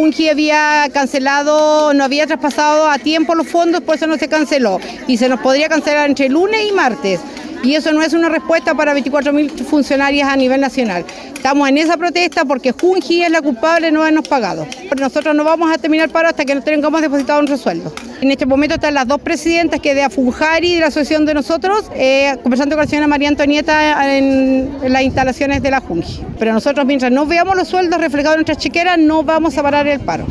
Junji había cancelado, no había traspasado a tiempo los fondos, por eso no se canceló. Y se nos podría cancelar entre lunes y martes. Y eso no es una respuesta para 24.000 funcionarias a nivel nacional. Estamos en esa protesta porque Junji es la culpable de no habernos pagado. Nosotros no vamos a terminar paro hasta que no tengamos depositado nuestro sueldo. En este momento están las dos presidentas que de Afunjari, de la asociación de nosotros, eh, conversando con la señora María Antonieta en, en las instalaciones de la Junji. Pero nosotros mientras no veamos los sueldos reflejados en nuestras chequeras no vamos a parar el paro.